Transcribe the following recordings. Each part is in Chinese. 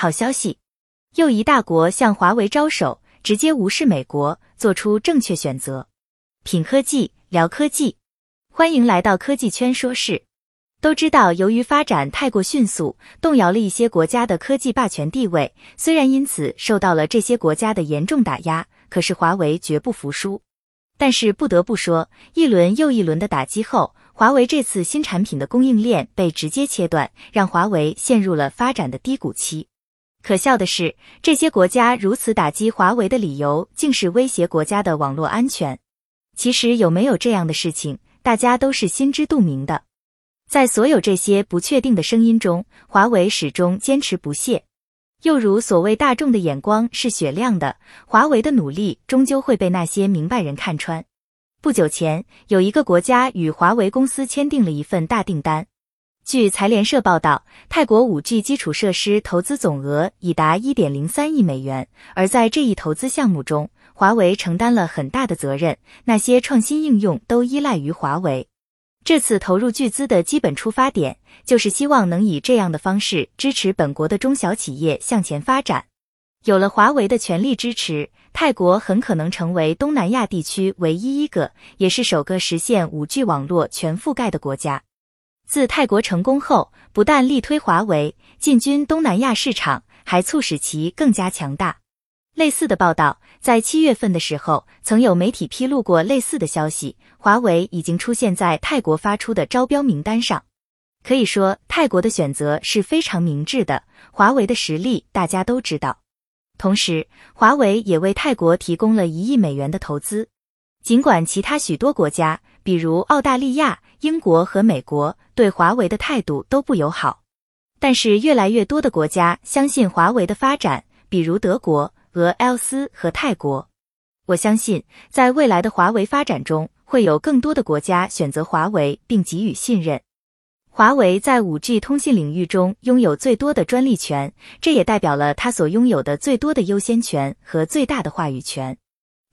好消息，又一大国向华为招手，直接无视美国，做出正确选择。品科技聊科技，欢迎来到科技圈说事。都知道，由于发展太过迅速，动摇了一些国家的科技霸权地位。虽然因此受到了这些国家的严重打压，可是华为绝不服输。但是不得不说，一轮又一轮的打击后，华为这次新产品的供应链被直接切断，让华为陷入了发展的低谷期。可笑的是，这些国家如此打击华为的理由，竟是威胁国家的网络安全。其实有没有这样的事情，大家都是心知肚明的。在所有这些不确定的声音中，华为始终坚持不懈。又如所谓大众的眼光是雪亮的，华为的努力终究会被那些明白人看穿。不久前，有一个国家与华为公司签订了一份大订单。据财联社报道，泰国五 G 基础设施投资总额已达一点零三亿美元，而在这一投资项目中，华为承担了很大的责任。那些创新应用都依赖于华为。这次投入巨资的基本出发点，就是希望能以这样的方式支持本国的中小企业向前发展。有了华为的全力支持，泰国很可能成为东南亚地区唯一一个，也是首个实现五 G 网络全覆盖的国家。自泰国成功后，不但力推华为进军东南亚市场，还促使其更加强大。类似的报道在七月份的时候，曾有媒体披露过类似的消息，华为已经出现在泰国发出的招标名单上。可以说，泰国的选择是非常明智的。华为的实力大家都知道，同时，华为也为泰国提供了一亿美元的投资。尽管其他许多国家，比如澳大利亚、英国和美国，对华为的态度都不友好，但是越来越多的国家相信华为的发展，比如德国、俄罗斯和泰国。我相信，在未来的华为发展中，会有更多的国家选择华为并给予信任。华为在 5G 通信领域中拥有最多的专利权，这也代表了它所拥有的最多的优先权和最大的话语权。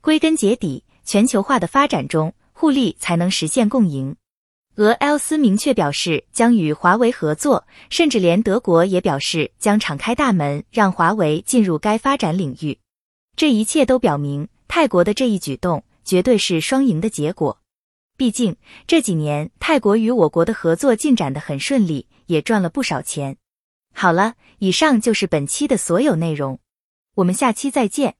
归根结底，全球化的发展中，互利才能实现共赢。俄罗斯明确表示将与华为合作，甚至连德国也表示将敞开大门让华为进入该发展领域。这一切都表明，泰国的这一举动绝对是双赢的结果。毕竟这几年泰国与我国的合作进展的很顺利，也赚了不少钱。好了，以上就是本期的所有内容，我们下期再见。